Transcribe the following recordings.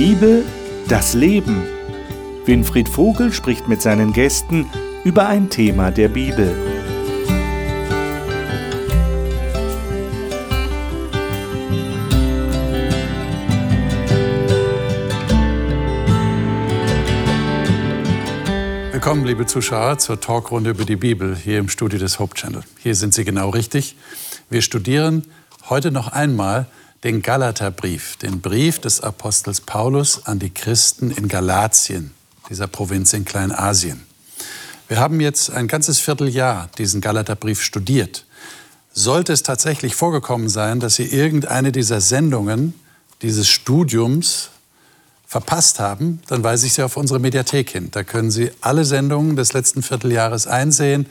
Bibel, das Leben. Winfried Vogel spricht mit seinen Gästen über ein Thema der Bibel. Willkommen, liebe Zuschauer, zur Talkrunde über die Bibel hier im Studio des Hope Channel. Hier sind Sie genau richtig. Wir studieren heute noch einmal den Galaterbrief, den Brief des Apostels Paulus an die Christen in Galatien, dieser Provinz in Kleinasien. Wir haben jetzt ein ganzes Vierteljahr diesen Galaterbrief studiert. Sollte es tatsächlich vorgekommen sein, dass Sie irgendeine dieser Sendungen dieses Studiums verpasst haben, dann weise ich Sie auf unsere Mediathek hin. Da können Sie alle Sendungen des letzten Vierteljahres einsehen,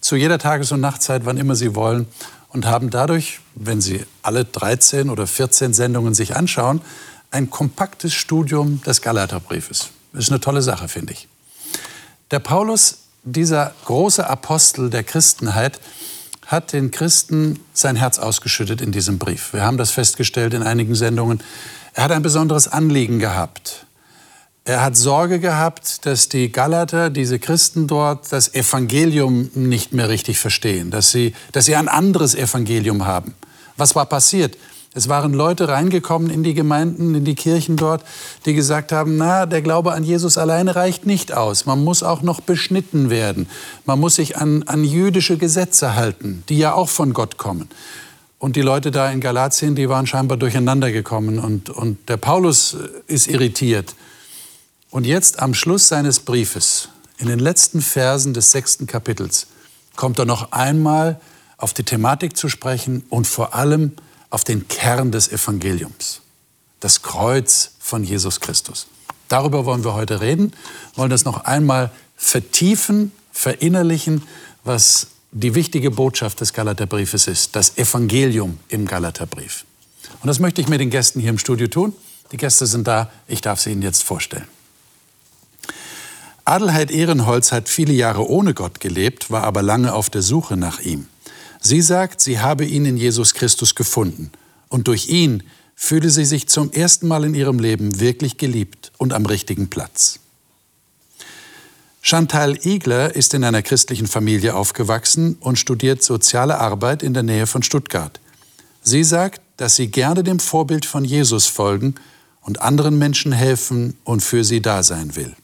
zu jeder Tages- und Nachtzeit, wann immer Sie wollen und haben dadurch, wenn Sie alle 13 oder 14 Sendungen sich anschauen, ein kompaktes Studium des Galaterbriefes. Das ist eine tolle Sache, finde ich. Der Paulus, dieser große Apostel der Christenheit, hat den Christen sein Herz ausgeschüttet in diesem Brief. Wir haben das festgestellt in einigen Sendungen. Er hat ein besonderes Anliegen gehabt. Er hat Sorge gehabt, dass die Galater, diese Christen dort, das Evangelium nicht mehr richtig verstehen, dass sie, dass sie ein anderes Evangelium haben. Was war passiert? Es waren Leute reingekommen in die Gemeinden, in die Kirchen dort, die gesagt haben, na, der Glaube an Jesus alleine reicht nicht aus. Man muss auch noch beschnitten werden. Man muss sich an, an jüdische Gesetze halten, die ja auch von Gott kommen. Und die Leute da in Galatien, die waren scheinbar durcheinander gekommen. Und, und der Paulus ist irritiert. Und jetzt am Schluss seines Briefes, in den letzten Versen des sechsten Kapitels, kommt er noch einmal auf die Thematik zu sprechen und vor allem auf den Kern des Evangeliums, das Kreuz von Jesus Christus. Darüber wollen wir heute reden, wollen das noch einmal vertiefen, verinnerlichen, was die wichtige Botschaft des Galaterbriefes ist, das Evangelium im Galaterbrief. Und das möchte ich mit den Gästen hier im Studio tun. Die Gäste sind da, ich darf sie Ihnen jetzt vorstellen. Adelheid Ehrenholz hat viele Jahre ohne Gott gelebt, war aber lange auf der Suche nach ihm. Sie sagt, sie habe ihn in Jesus Christus gefunden und durch ihn fühle sie sich zum ersten Mal in ihrem Leben wirklich geliebt und am richtigen Platz. Chantal Igler ist in einer christlichen Familie aufgewachsen und studiert soziale Arbeit in der Nähe von Stuttgart. Sie sagt, dass sie gerne dem Vorbild von Jesus folgen und anderen Menschen helfen und für sie da sein will.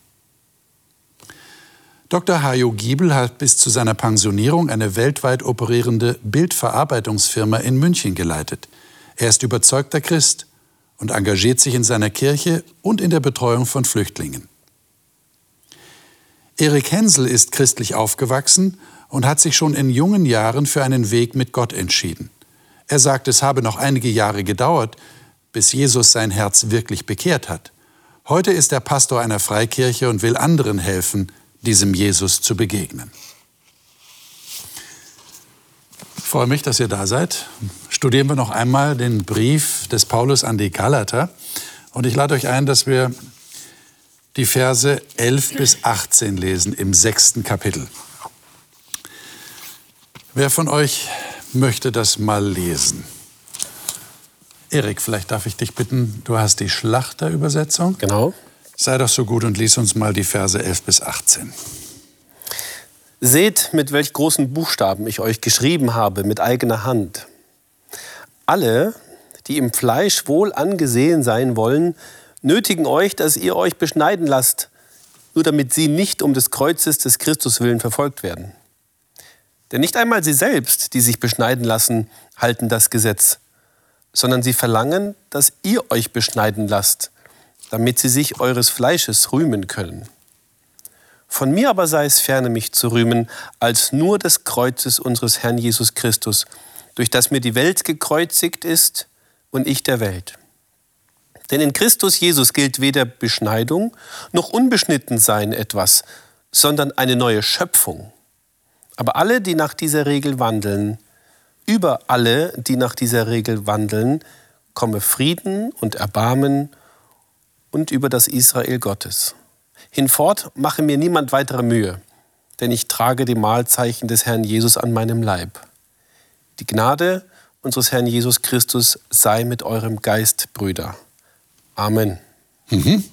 Dr. Hajo Giebel hat bis zu seiner Pensionierung eine weltweit operierende Bildverarbeitungsfirma in München geleitet. Er ist überzeugter Christ und engagiert sich in seiner Kirche und in der Betreuung von Flüchtlingen. Erik Hensel ist christlich aufgewachsen und hat sich schon in jungen Jahren für einen Weg mit Gott entschieden. Er sagt, es habe noch einige Jahre gedauert, bis Jesus sein Herz wirklich bekehrt hat. Heute ist er Pastor einer Freikirche und will anderen helfen, diesem Jesus zu begegnen. Ich freue mich, dass ihr da seid. Studieren wir noch einmal den Brief des Paulus an die Galater. Und ich lade euch ein, dass wir die Verse 11 bis 18 lesen im sechsten Kapitel. Wer von euch möchte das mal lesen? Erik, vielleicht darf ich dich bitten, du hast die Schlachterübersetzung. Genau. Sei doch so gut und lies uns mal die Verse 11 bis 18. Seht, mit welch großen Buchstaben ich euch geschrieben habe, mit eigener Hand. Alle, die im Fleisch wohl angesehen sein wollen, nötigen euch, dass ihr euch beschneiden lasst, nur damit sie nicht um des Kreuzes des Christus willen verfolgt werden. Denn nicht einmal sie selbst, die sich beschneiden lassen, halten das Gesetz, sondern sie verlangen, dass ihr euch beschneiden lasst, damit sie sich eures Fleisches rühmen können. Von mir aber sei es ferne, mich zu rühmen, als nur des Kreuzes unseres Herrn Jesus Christus, durch das mir die Welt gekreuzigt ist und ich der Welt. Denn in Christus Jesus gilt weder Beschneidung noch Unbeschnittensein etwas, sondern eine neue Schöpfung. Aber alle, die nach dieser Regel wandeln, über alle, die nach dieser Regel wandeln, komme Frieden und Erbarmen und über das Israel Gottes. Hinfort mache mir niemand weitere Mühe, denn ich trage die Mahlzeichen des Herrn Jesus an meinem Leib. Die Gnade unseres Herrn Jesus Christus sei mit eurem Geist, Brüder. Amen. Mhm.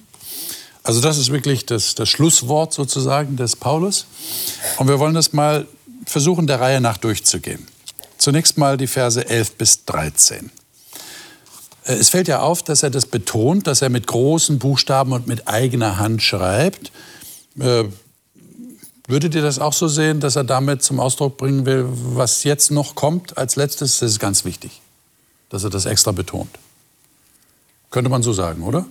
Also das ist wirklich das, das Schlusswort sozusagen des Paulus. Und wir wollen das mal versuchen, der Reihe nach durchzugehen. Zunächst mal die Verse 11 bis 13. Äh, es fällt ja auf, dass er das betont, dass er mit großen Buchstaben und mit eigener Hand schreibt. Äh, würdet ihr das auch so sehen, dass er damit zum Ausdruck bringen will, was jetzt noch kommt als letztes? Das ist ganz wichtig, dass er das extra betont. Könnte man so sagen, oder?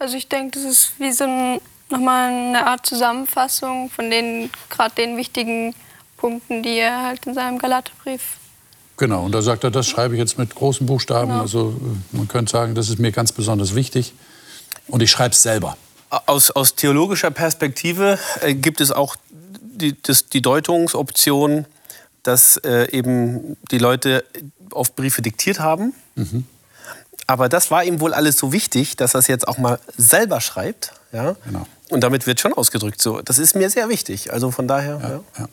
Also ich denke, das ist wie so ein, nochmal eine Art Zusammenfassung von den gerade den wichtigen Punkten, die er halt in seinem Galaterbrief. Genau, und da sagt er, das schreibe ich jetzt mit großen Buchstaben. Genau. Also man könnte sagen, das ist mir ganz besonders wichtig. Und ich schreibe es selber. Aus, aus theologischer Perspektive äh, gibt es auch die, das, die Deutungsoption, dass äh, eben die Leute oft Briefe diktiert haben. Mhm. Aber das war ihm wohl alles so wichtig, dass er es jetzt auch mal selber schreibt. Ja? Genau. Und damit wird schon ausgedrückt so. Das ist mir sehr wichtig. Also von daher. Ja, ja.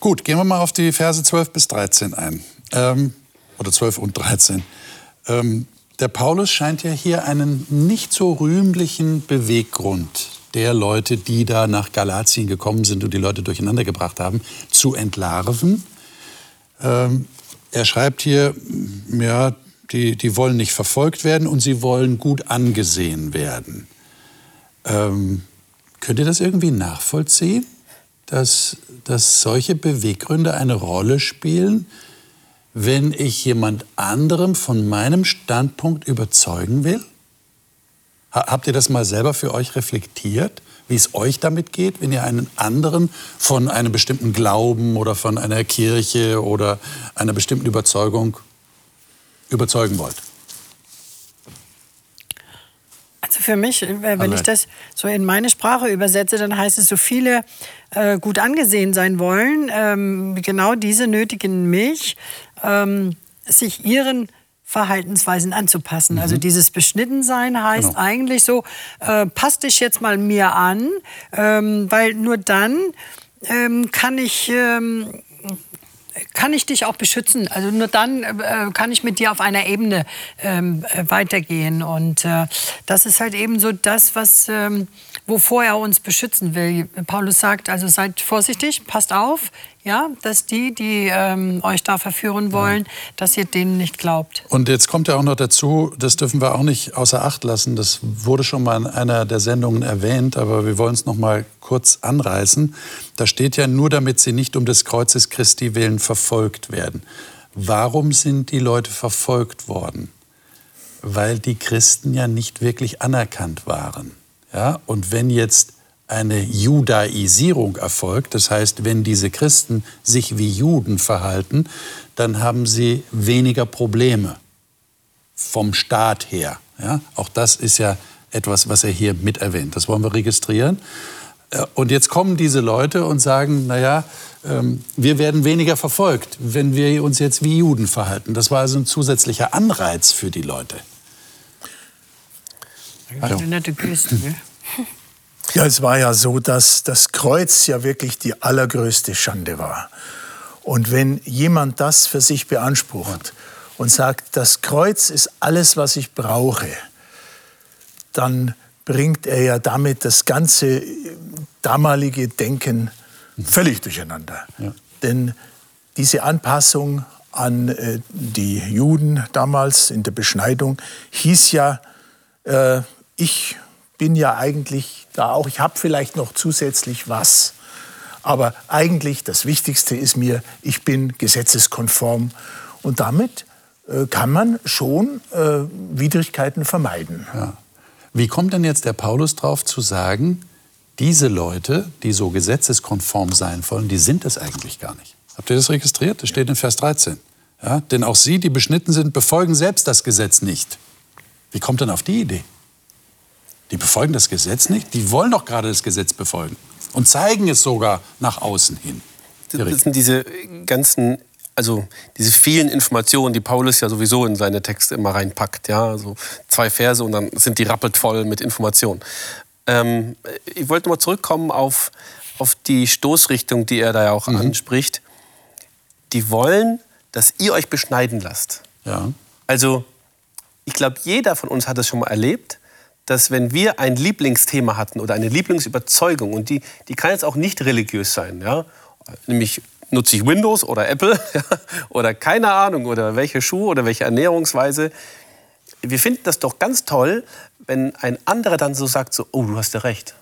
Gut, gehen wir mal auf die Verse 12 bis 13 ein. Ähm, oder 12 und 13. Ähm, der Paulus scheint ja hier einen nicht so rühmlichen Beweggrund der Leute, die da nach Galatien gekommen sind und die Leute durcheinander gebracht haben, zu entlarven. Ähm, er schreibt hier, ja, die, die wollen nicht verfolgt werden und sie wollen gut angesehen werden. Ähm, könnt ihr das irgendwie nachvollziehen, dass, dass solche Beweggründe eine Rolle spielen, wenn ich jemand anderem von meinem Standpunkt überzeugen will? Habt ihr das mal selber für euch reflektiert, wie es euch damit geht, wenn ihr einen anderen von einem bestimmten Glauben oder von einer Kirche oder einer bestimmten Überzeugung überzeugen wollt? Also für mich, äh, wenn ich das so in meine Sprache übersetze, dann heißt es, so viele äh, gut angesehen sein wollen, ähm, genau diese nötigen mich, ähm, sich ihren Verhaltensweisen anzupassen. Also mhm. Also dieses Beschnittensein heißt genau. eigentlich so, äh, passt dich jetzt mal mir an, ähm, weil nur dann ähm, kann ich ähm, kann ich dich auch beschützen. Also nur dann äh, kann ich mit dir auf einer Ebene ähm, äh, weitergehen. Und äh, das ist halt eben so das, was, ähm, wovor er uns beschützen will. Paulus sagt, also seid vorsichtig, passt auf, ja, dass die, die ähm, euch da verführen wollen, ja. dass ihr denen nicht glaubt. Und jetzt kommt ja auch noch dazu, das dürfen wir auch nicht außer Acht lassen, das wurde schon mal in einer der Sendungen erwähnt, aber wir wollen es noch mal kurz anreißen. Da steht ja nur, damit sie nicht um des Kreuzes Christi willen verfolgt werden. Warum sind die Leute verfolgt worden? Weil die Christen ja nicht wirklich anerkannt waren. Ja? Und wenn jetzt eine Judaisierung erfolgt, das heißt, wenn diese Christen sich wie Juden verhalten, dann haben sie weniger Probleme vom Staat her. Ja? Auch das ist ja etwas, was er hier mit erwähnt. Das wollen wir registrieren. Äh, und jetzt kommen diese Leute und sagen, naja, ähm, wir werden weniger verfolgt, wenn wir uns jetzt wie Juden verhalten. Das war also ein zusätzlicher Anreiz für die Leute. Eine nette Geste, ne? Ja, es war ja so, dass das Kreuz ja wirklich die allergrößte Schande war. Und wenn jemand das für sich beansprucht und sagt, das Kreuz ist alles, was ich brauche, dann bringt er ja damit das ganze damalige Denken völlig durcheinander. Ja. Denn diese Anpassung an äh, die Juden damals in der Beschneidung hieß ja, äh, ich bin ja eigentlich da auch, ich habe vielleicht noch zusätzlich was. Aber eigentlich das Wichtigste ist mir, ich bin gesetzeskonform. Und damit äh, kann man schon äh, Widrigkeiten vermeiden. Ja. Wie kommt denn jetzt der Paulus drauf zu sagen, diese Leute, die so gesetzeskonform sein wollen, die sind es eigentlich gar nicht? Habt ihr das registriert? Das steht in Vers 13. Ja? Denn auch sie, die beschnitten sind, befolgen selbst das Gesetz nicht. Wie kommt denn auf die Idee? Die befolgen das Gesetz nicht. Die wollen doch gerade das Gesetz befolgen und zeigen es sogar nach außen hin. Das sind diese ganzen, also diese vielen Informationen, die Paulus ja sowieso in seine Texte immer reinpackt. Ja, also zwei Verse und dann sind die rappelt voll mit Informationen. Ähm, ich wollte mal zurückkommen auf, auf die Stoßrichtung, die er da ja auch mhm. anspricht. Die wollen, dass ihr euch beschneiden lasst. Ja. Also, ich glaube, jeder von uns hat es schon mal erlebt, dass wenn wir ein Lieblingsthema hatten oder eine Lieblingsüberzeugung, und die, die kann jetzt auch nicht religiös sein, ja? nämlich nutze ich Windows oder Apple oder keine Ahnung oder welche Schuhe oder welche Ernährungsweise. Wir finden das doch ganz toll, wenn ein anderer dann so sagt, so, oh, du hast ja recht.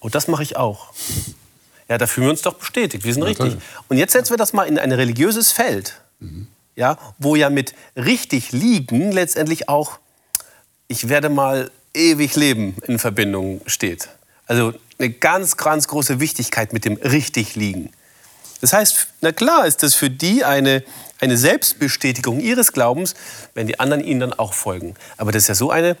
Oh, das mache ich auch. Ja, da fühlen wir uns doch bestätigt, wir sind ja, richtig. Toll. Und jetzt setzen wir das mal in ein religiöses Feld, mhm. ja, wo ja mit richtig liegen letztendlich auch, ich werde mal ewig leben in Verbindung steht. Also eine ganz, ganz große Wichtigkeit mit dem richtig liegen. Das heißt, na klar ist das für die eine, eine Selbstbestätigung ihres Glaubens, wenn die anderen ihnen dann auch folgen. Aber das ist ja so eine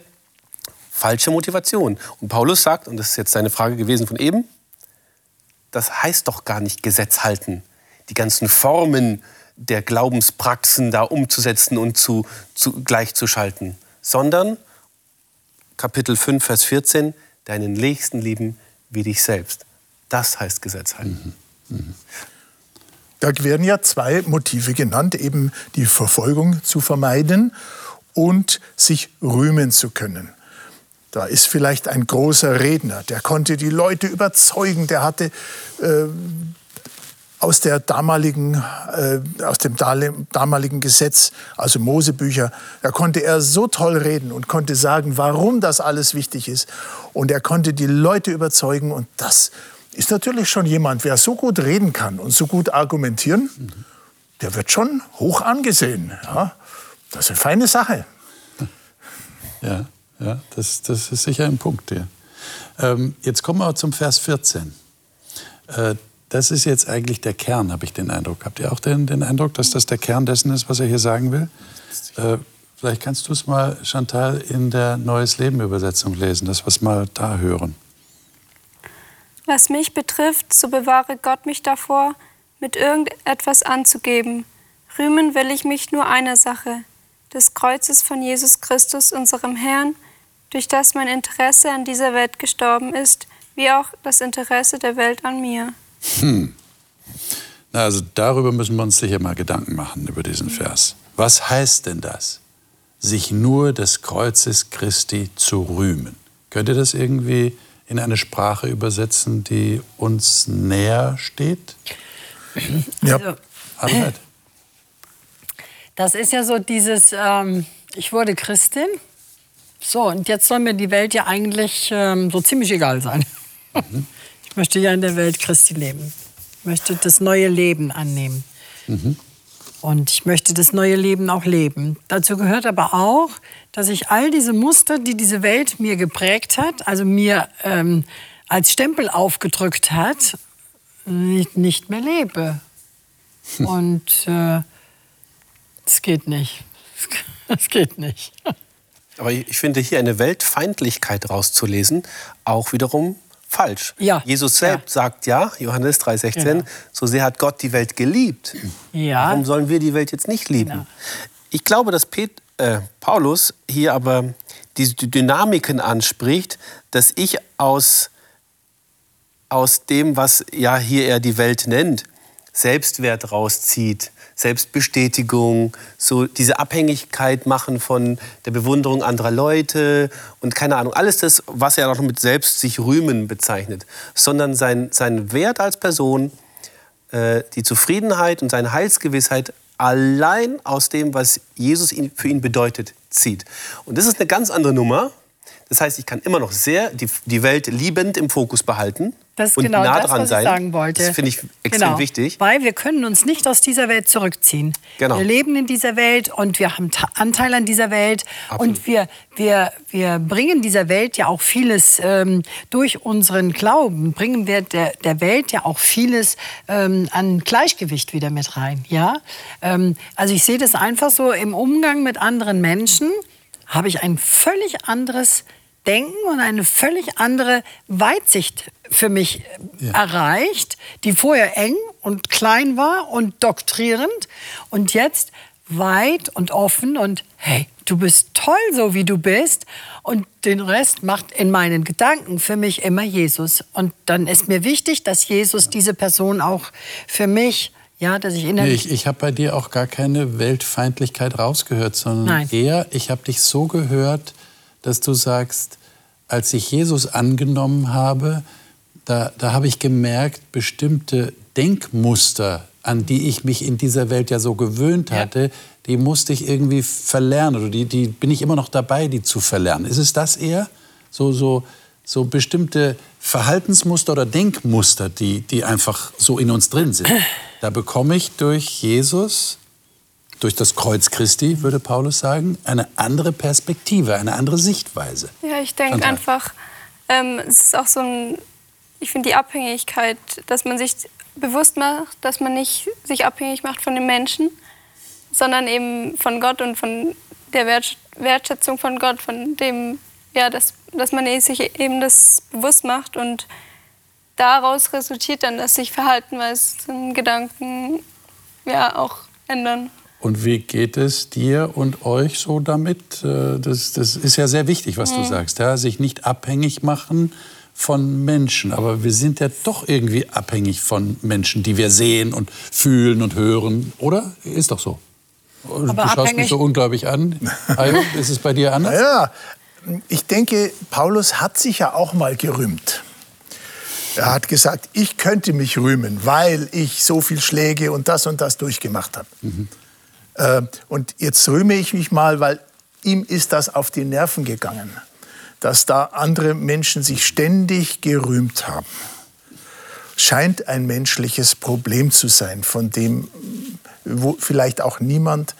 falsche Motivation. Und Paulus sagt, und das ist jetzt seine Frage gewesen von eben, das heißt doch gar nicht Gesetz halten, die ganzen Formen der Glaubenspraxen da umzusetzen und zu, zu gleichzuschalten, sondern Kapitel 5, Vers 14, deinen Nächsten lieben wie dich selbst. Das heißt Gesetz halten. Mhm. Mhm. Da werden ja zwei Motive genannt, eben die Verfolgung zu vermeiden und sich rühmen zu können. Da ist vielleicht ein großer Redner, der konnte die Leute überzeugen, der hatte äh, aus, der damaligen, äh, aus dem damaligen Gesetz, also Mosebücher, da konnte er so toll reden und konnte sagen, warum das alles wichtig ist. Und er konnte die Leute überzeugen und das ist natürlich schon jemand, wer so gut reden kann und so gut argumentieren, der wird schon hoch angesehen. Ja, das ist eine feine Sache. Ja, ja das, das ist sicher ein Punkt. Ja. Ähm, jetzt kommen wir zum Vers 14. Äh, das ist jetzt eigentlich der Kern, habe ich den Eindruck. Habt ihr auch den, den Eindruck, dass das der Kern dessen ist, was er hier sagen will? Äh, vielleicht kannst du es mal, Chantal, in der Neues Leben Übersetzung lesen, dass wir es mal da hören. Was mich betrifft, so bewahre Gott mich davor, mit irgendetwas anzugeben. Rühmen will ich mich nur einer Sache, des Kreuzes von Jesus Christus, unserem Herrn, durch das mein Interesse an dieser Welt gestorben ist, wie auch das Interesse der Welt an mir. Hm. Na, also darüber müssen wir uns sicher mal Gedanken machen, über diesen Vers. Was heißt denn das? Sich nur des Kreuzes Christi zu rühmen. Könnt ihr das irgendwie in eine Sprache übersetzen, die uns näher steht? Ja. Also, das ist ja so dieses, ähm, ich wurde Christin, so und jetzt soll mir die Welt ja eigentlich ähm, so ziemlich egal sein. Mhm. Ich möchte ja in der Welt Christi leben. Ich möchte das neue Leben annehmen. Mhm. Und ich möchte das neue Leben auch leben. Dazu gehört aber auch, dass ich all diese Muster, die diese Welt mir geprägt hat, also mir ähm, als Stempel aufgedrückt hat, nicht, nicht mehr lebe. Hm. Und äh, es geht nicht. Es geht nicht. Aber ich finde hier eine Weltfeindlichkeit rauszulesen, auch wiederum falsch. Ja. Jesus selbst ja. sagt ja, Johannes 3,16, ja. so sehr hat Gott die Welt geliebt. Ja. Warum sollen wir die Welt jetzt nicht lieben? Ich glaube, dass Pet, äh, Paulus hier aber diese Dynamiken anspricht, dass ich aus, aus dem, was ja hier er die Welt nennt, Selbstwert rauszieht, Selbstbestätigung, so diese Abhängigkeit machen von der Bewunderung anderer Leute und keine Ahnung, alles das, was er auch mit selbst sich rühmen bezeichnet, sondern sein, sein Wert als Person, äh, die Zufriedenheit und seine Heilsgewissheit allein aus dem, was Jesus ihn, für ihn bedeutet, zieht. Und das ist eine ganz andere Nummer, das heißt, ich kann immer noch sehr die, die Welt liebend im Fokus behalten das ist und genau nah das, dran was sein. Ich sagen wollte. Das finde ich extrem genau. wichtig. Weil wir können uns nicht aus dieser Welt zurückziehen. Genau. Wir leben in dieser Welt und wir haben Anteil an dieser Welt. Absolut. Und wir, wir, wir bringen dieser Welt ja auch vieles ähm, durch unseren Glauben, bringen wir der, der Welt ja auch vieles ähm, an Gleichgewicht wieder mit rein. Ja? Ähm, also ich sehe das einfach so im Umgang mit anderen Menschen habe ich ein völlig anderes Denken und eine völlig andere Weitsicht für mich ja. erreicht, die vorher eng und klein war und doktrierend und jetzt weit und offen und hey, du bist toll so wie du bist und den Rest macht in meinen Gedanken für mich immer Jesus und dann ist mir wichtig, dass Jesus diese Person auch für mich ja, dass ich innerlich. Nee, ich, ich habe bei dir auch gar keine Weltfeindlichkeit rausgehört, sondern Nein. eher, ich habe dich so gehört, dass du sagst, als ich Jesus angenommen habe, da, da habe ich gemerkt, bestimmte Denkmuster, an die ich mich in dieser Welt ja so gewöhnt hatte, ja. die musste ich irgendwie verlernen oder die, die bin ich immer noch dabei, die zu verlernen. Ist es das eher? So, so, so bestimmte Verhaltensmuster oder Denkmuster, die, die einfach so in uns drin sind. Da bekomme ich durch Jesus, durch das Kreuz Christi, würde Paulus sagen, eine andere Perspektive, eine andere Sichtweise. Ja, ich denke einfach, ähm, es ist auch so ein ich finde die Abhängigkeit, dass man sich bewusst macht, dass man nicht sich abhängig macht von den Menschen, sondern eben von Gott und von der Wertschätzung von Gott, von dem, ja, dass, dass man sich eben das bewusst macht und daraus resultiert dann, dass sich Verhaltenweisen, Gedanken ja auch ändern. Und wie geht es dir und euch so damit? Äh, das, das ist ja sehr wichtig, was mhm. du sagst. Ja? Sich nicht abhängig machen von Menschen. Aber wir sind ja doch irgendwie abhängig von Menschen, die wir sehen und fühlen und hören. Oder? Ist doch so. Aber du schaust mich so unglaublich an. Ayo, ist es bei dir anders? Ja, ich denke, Paulus hat sich ja auch mal gerühmt. Er hat gesagt, ich könnte mich rühmen, weil ich so viel Schläge und das und das durchgemacht habe. Mhm. Äh, und jetzt rühme ich mich mal, weil ihm ist das auf die Nerven gegangen dass da andere Menschen sich ständig gerühmt haben. Scheint ein menschliches Problem zu sein, von dem wo vielleicht auch niemand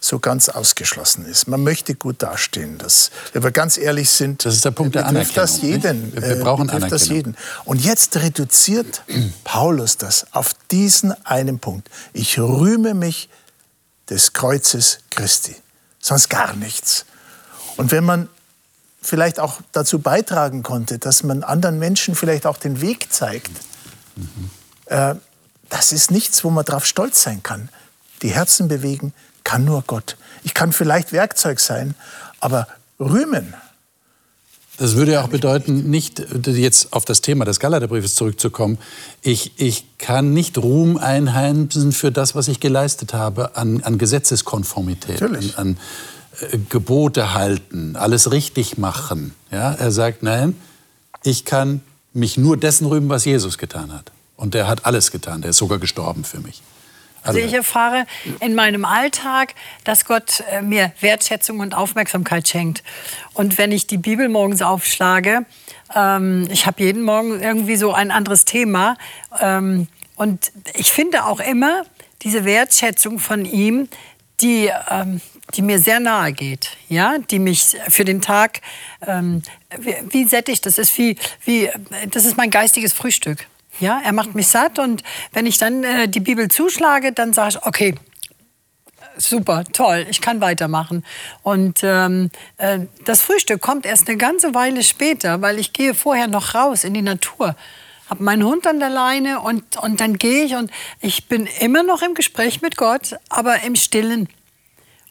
so ganz ausgeschlossen ist. Man möchte gut dastehen. Das, wenn wir ganz ehrlich sind, das ist der Punkt der betrifft das jeden. Wir, wir brauchen betrifft das jeden. Und jetzt reduziert Paulus das auf diesen einen Punkt. Ich rühme mich des Kreuzes Christi, sonst gar nichts. Und wenn man vielleicht auch dazu beitragen konnte, dass man anderen Menschen vielleicht auch den Weg zeigt. Mhm. Äh, das ist nichts, wo man drauf stolz sein kann. Die Herzen bewegen kann nur Gott. Ich kann vielleicht Werkzeug sein, aber rühmen. Das würde ja auch bedeuten, nicht jetzt auf das Thema des Galaterbriefes zurückzukommen. Ich, ich kann nicht Ruhm einheimsen für das, was ich geleistet habe an, an Gesetzeskonformität, Natürlich. an, an äh, Gebote halten, alles richtig machen. Ja, er sagt, nein, ich kann mich nur dessen rühmen, was Jesus getan hat. Und der hat alles getan, der ist sogar gestorben für mich. Also, ich erfahre in meinem Alltag, dass Gott äh, mir Wertschätzung und Aufmerksamkeit schenkt. Und wenn ich die Bibel morgens aufschlage, ähm, ich habe jeden Morgen irgendwie so ein anderes Thema. Ähm, und ich finde auch immer diese Wertschätzung von ihm, die, ähm, die mir sehr nahe geht, ja, die mich für den Tag ähm, wie, wie sättigt. Das ist wie, wie, das ist mein geistiges Frühstück. Ja, er macht mich satt und wenn ich dann äh, die Bibel zuschlage, dann sage ich, okay, super, toll, ich kann weitermachen. Und ähm, äh, das Frühstück kommt erst eine ganze Weile später, weil ich gehe vorher noch raus in die Natur habe meinen Hund an der Leine und, und dann gehe ich und ich bin immer noch im Gespräch mit Gott, aber im Stillen.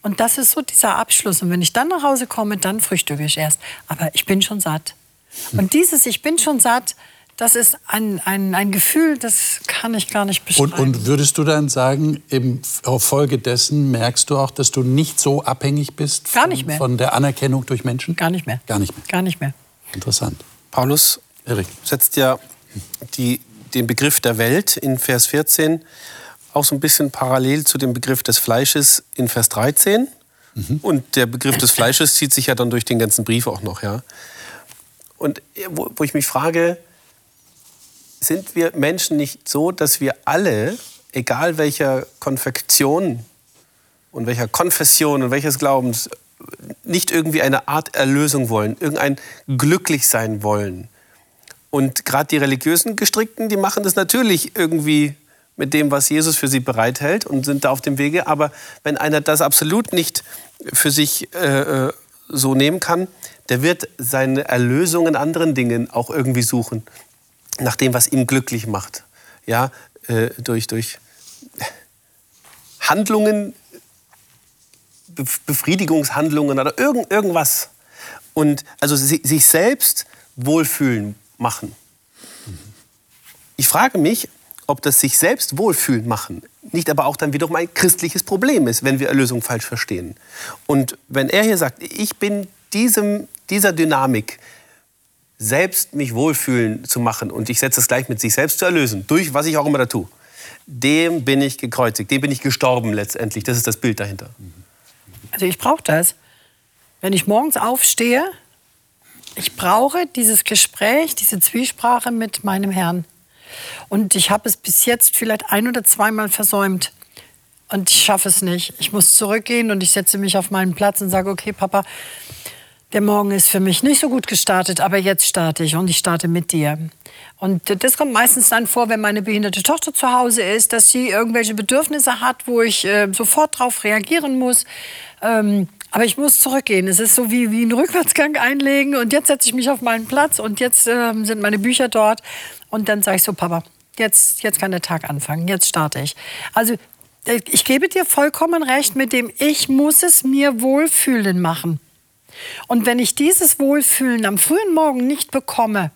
Und das ist so dieser Abschluss. Und wenn ich dann nach Hause komme, dann frühstücke ich erst. Aber ich bin schon satt. Und dieses Ich bin schon satt, das ist ein, ein, ein Gefühl, das kann ich gar nicht beschreiben. Und, und würdest du dann sagen, im Folge dessen merkst du auch, dass du nicht so abhängig bist von, gar nicht mehr. von der Anerkennung durch Menschen? Gar nicht mehr. Gar nicht mehr. Gar nicht mehr. Interessant. Paulus Erik. setzt ja die, den Begriff der Welt in Vers 14 auch so ein bisschen parallel zu dem Begriff des Fleisches in Vers 13. Mhm. Und der Begriff des Fleisches zieht sich ja dann durch den ganzen Brief auch noch. Ja. Und wo, wo ich mich frage, sind wir Menschen nicht so, dass wir alle, egal welcher Konfektion und welcher Konfession und welches Glaubens, nicht irgendwie eine Art Erlösung wollen, irgendein glücklich sein wollen. Und gerade die religiösen Gestrickten, die machen das natürlich irgendwie mit dem, was Jesus für sie bereithält und sind da auf dem Wege. Aber wenn einer das absolut nicht für sich äh, äh, so nehmen kann, der wird seine Erlösung in anderen Dingen auch irgendwie suchen, nach dem, was ihm glücklich macht. Ja, äh, durch, durch Handlungen, Befriedigungshandlungen oder irgend, irgendwas. Und also sich selbst wohlfühlen machen. Ich frage mich, ob das sich selbst wohlfühlen machen nicht aber auch dann wiederum ein christliches Problem ist, wenn wir Erlösung falsch verstehen. Und wenn er hier sagt, ich bin diesem, dieser Dynamik selbst mich wohlfühlen zu machen und ich setze es gleich mit sich selbst zu erlösen, durch was ich auch immer da tue, dem bin ich gekreuzigt, dem bin ich gestorben letztendlich. Das ist das Bild dahinter. Also ich brauche das. Wenn ich morgens aufstehe, ich brauche dieses Gespräch, diese Zwiesprache mit meinem Herrn. Und ich habe es bis jetzt vielleicht ein oder zweimal versäumt. Und ich schaffe es nicht. Ich muss zurückgehen und ich setze mich auf meinen Platz und sage, okay, Papa, der Morgen ist für mich nicht so gut gestartet, aber jetzt starte ich und ich starte mit dir. Und das kommt meistens dann vor, wenn meine behinderte Tochter zu Hause ist, dass sie irgendwelche Bedürfnisse hat, wo ich äh, sofort darauf reagieren muss. Ähm, aber ich muss zurückgehen. Es ist so wie, wie einen Rückwärtsgang einlegen und jetzt setze ich mich auf meinen Platz und jetzt äh, sind meine Bücher dort. Und dann sage ich so, Papa, jetzt, jetzt kann der Tag anfangen, jetzt starte ich. Also äh, ich gebe dir vollkommen recht mit dem, ich muss es mir wohlfühlen machen. Und wenn ich dieses Wohlfühlen am frühen Morgen nicht bekomme,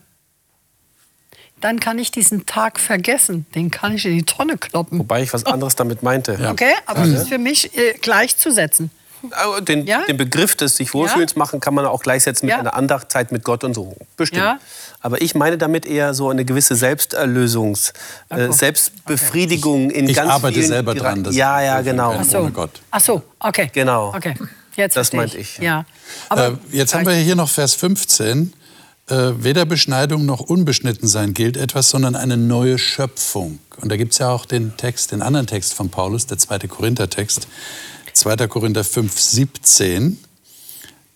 dann kann ich diesen Tag vergessen. Den kann ich in die Tonne kloppen. Wobei ich was anderes damit meinte. Ja. Okay, aber es ist für mich äh, gleichzusetzen. Den, ja? den, Begriff des sich Wohlfühlens ja? machen kann man auch gleichsetzen mit ja. einer Andachtzeit mit Gott und so. Bestimmt. Aber ich meine damit eher so eine gewisse Selbsterlösungs-, äh, Selbstbefriedigung okay. in ich ganz arbeite selber dran. Das ja, ja, genau. Ach so. Gott. Ach so, okay. Genau. Okay. Jetzt das meinte ich. Ja. Aber äh, jetzt haben wir hier noch Vers 15. Äh, weder Beschneidung noch Unbeschnittensein gilt etwas, sondern eine neue Schöpfung. Und da gibt es ja auch den Text, den anderen Text von Paulus, der zweite Korinther-Text. 2. Korinther 5, 17.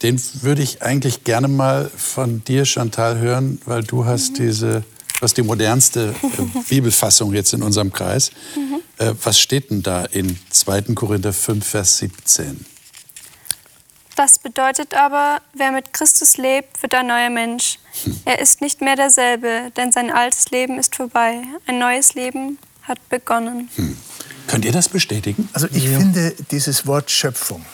Den würde ich eigentlich gerne mal von dir, Chantal, hören, weil du hast diese, was die modernste äh, Bibelfassung jetzt in unserem Kreis. Mhm. Äh, was steht denn da in 2. Korinther 5, Vers 17? Das bedeutet aber, wer mit Christus lebt, wird ein neuer Mensch. Hm. Er ist nicht mehr derselbe, denn sein altes Leben ist vorbei. Ein neues Leben hat begonnen. Hm. Könnt ihr das bestätigen? Also ich ja. finde dieses Wort Schöpfung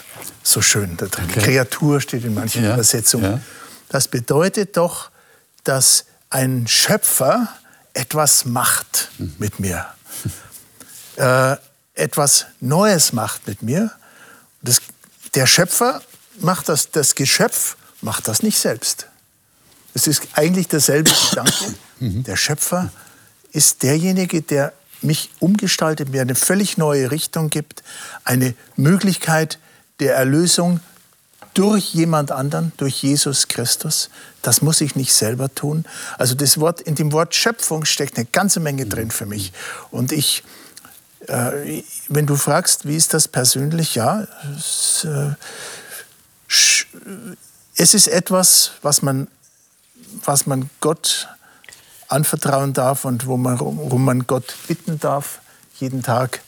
so schön da drin. Okay. Kreatur steht in manchen ja. Übersetzungen. Ja. Das bedeutet doch, dass ein Schöpfer etwas macht mhm. mit mir. äh, etwas Neues macht mit mir. Das, der Schöpfer macht das, das Geschöpf macht das nicht selbst. Es ist eigentlich derselbe Gedanke. Mhm. Der Schöpfer ist derjenige, der mich umgestaltet, mir eine völlig neue Richtung gibt, eine Möglichkeit der Erlösung durch jemand anderen, durch Jesus Christus. Das muss ich nicht selber tun. Also das Wort, in dem Wort Schöpfung steckt eine ganze Menge drin für mich. Und ich, äh, wenn du fragst, wie ist das persönlich, ja, es, äh, es ist etwas, was man, was man Gott anvertrauen darf und wo man, wo man Gott bitten darf, jeden Tag.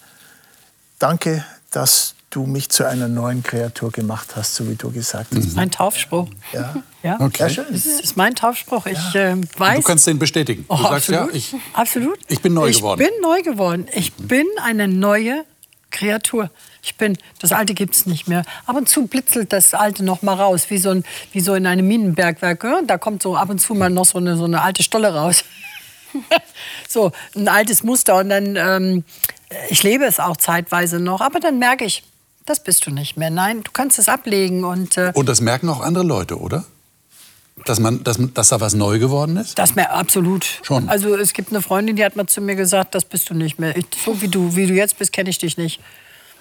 Danke, dass du mich zu einer neuen Kreatur gemacht hast, so wie du gesagt hast. Das ist mein Taufspruch. Ja, ja. Okay. Sehr schön. Das ist mein Taufspruch. Ich äh, weiß. Du kannst den bestätigen. Du oh, sagst, absolut. ja, ich, absolut. Ich bin neu geworden. Ich bin neu geworden. Ich bin eine neue Kreatur. Ich bin, das Alte gibt es nicht mehr. Ab und zu blitzelt das Alte noch mal raus, wie so, ein, wie so in einem Minenbergwerk. Da kommt so ab und zu mal noch so eine, so eine alte Stolle raus. so ein altes Muster. Und dann, ähm, ich lebe es auch zeitweise noch, aber dann merke ich, das bist du nicht mehr. Nein, du kannst es ablegen. Und, äh, und das merken auch andere Leute, oder? Dass, man, dass, dass da was neu geworden ist? Das mir absolut. Schon. Also es gibt eine Freundin, die hat mal zu mir gesagt, das bist du nicht mehr. Ich, so wie du, wie du jetzt bist, kenne ich dich nicht.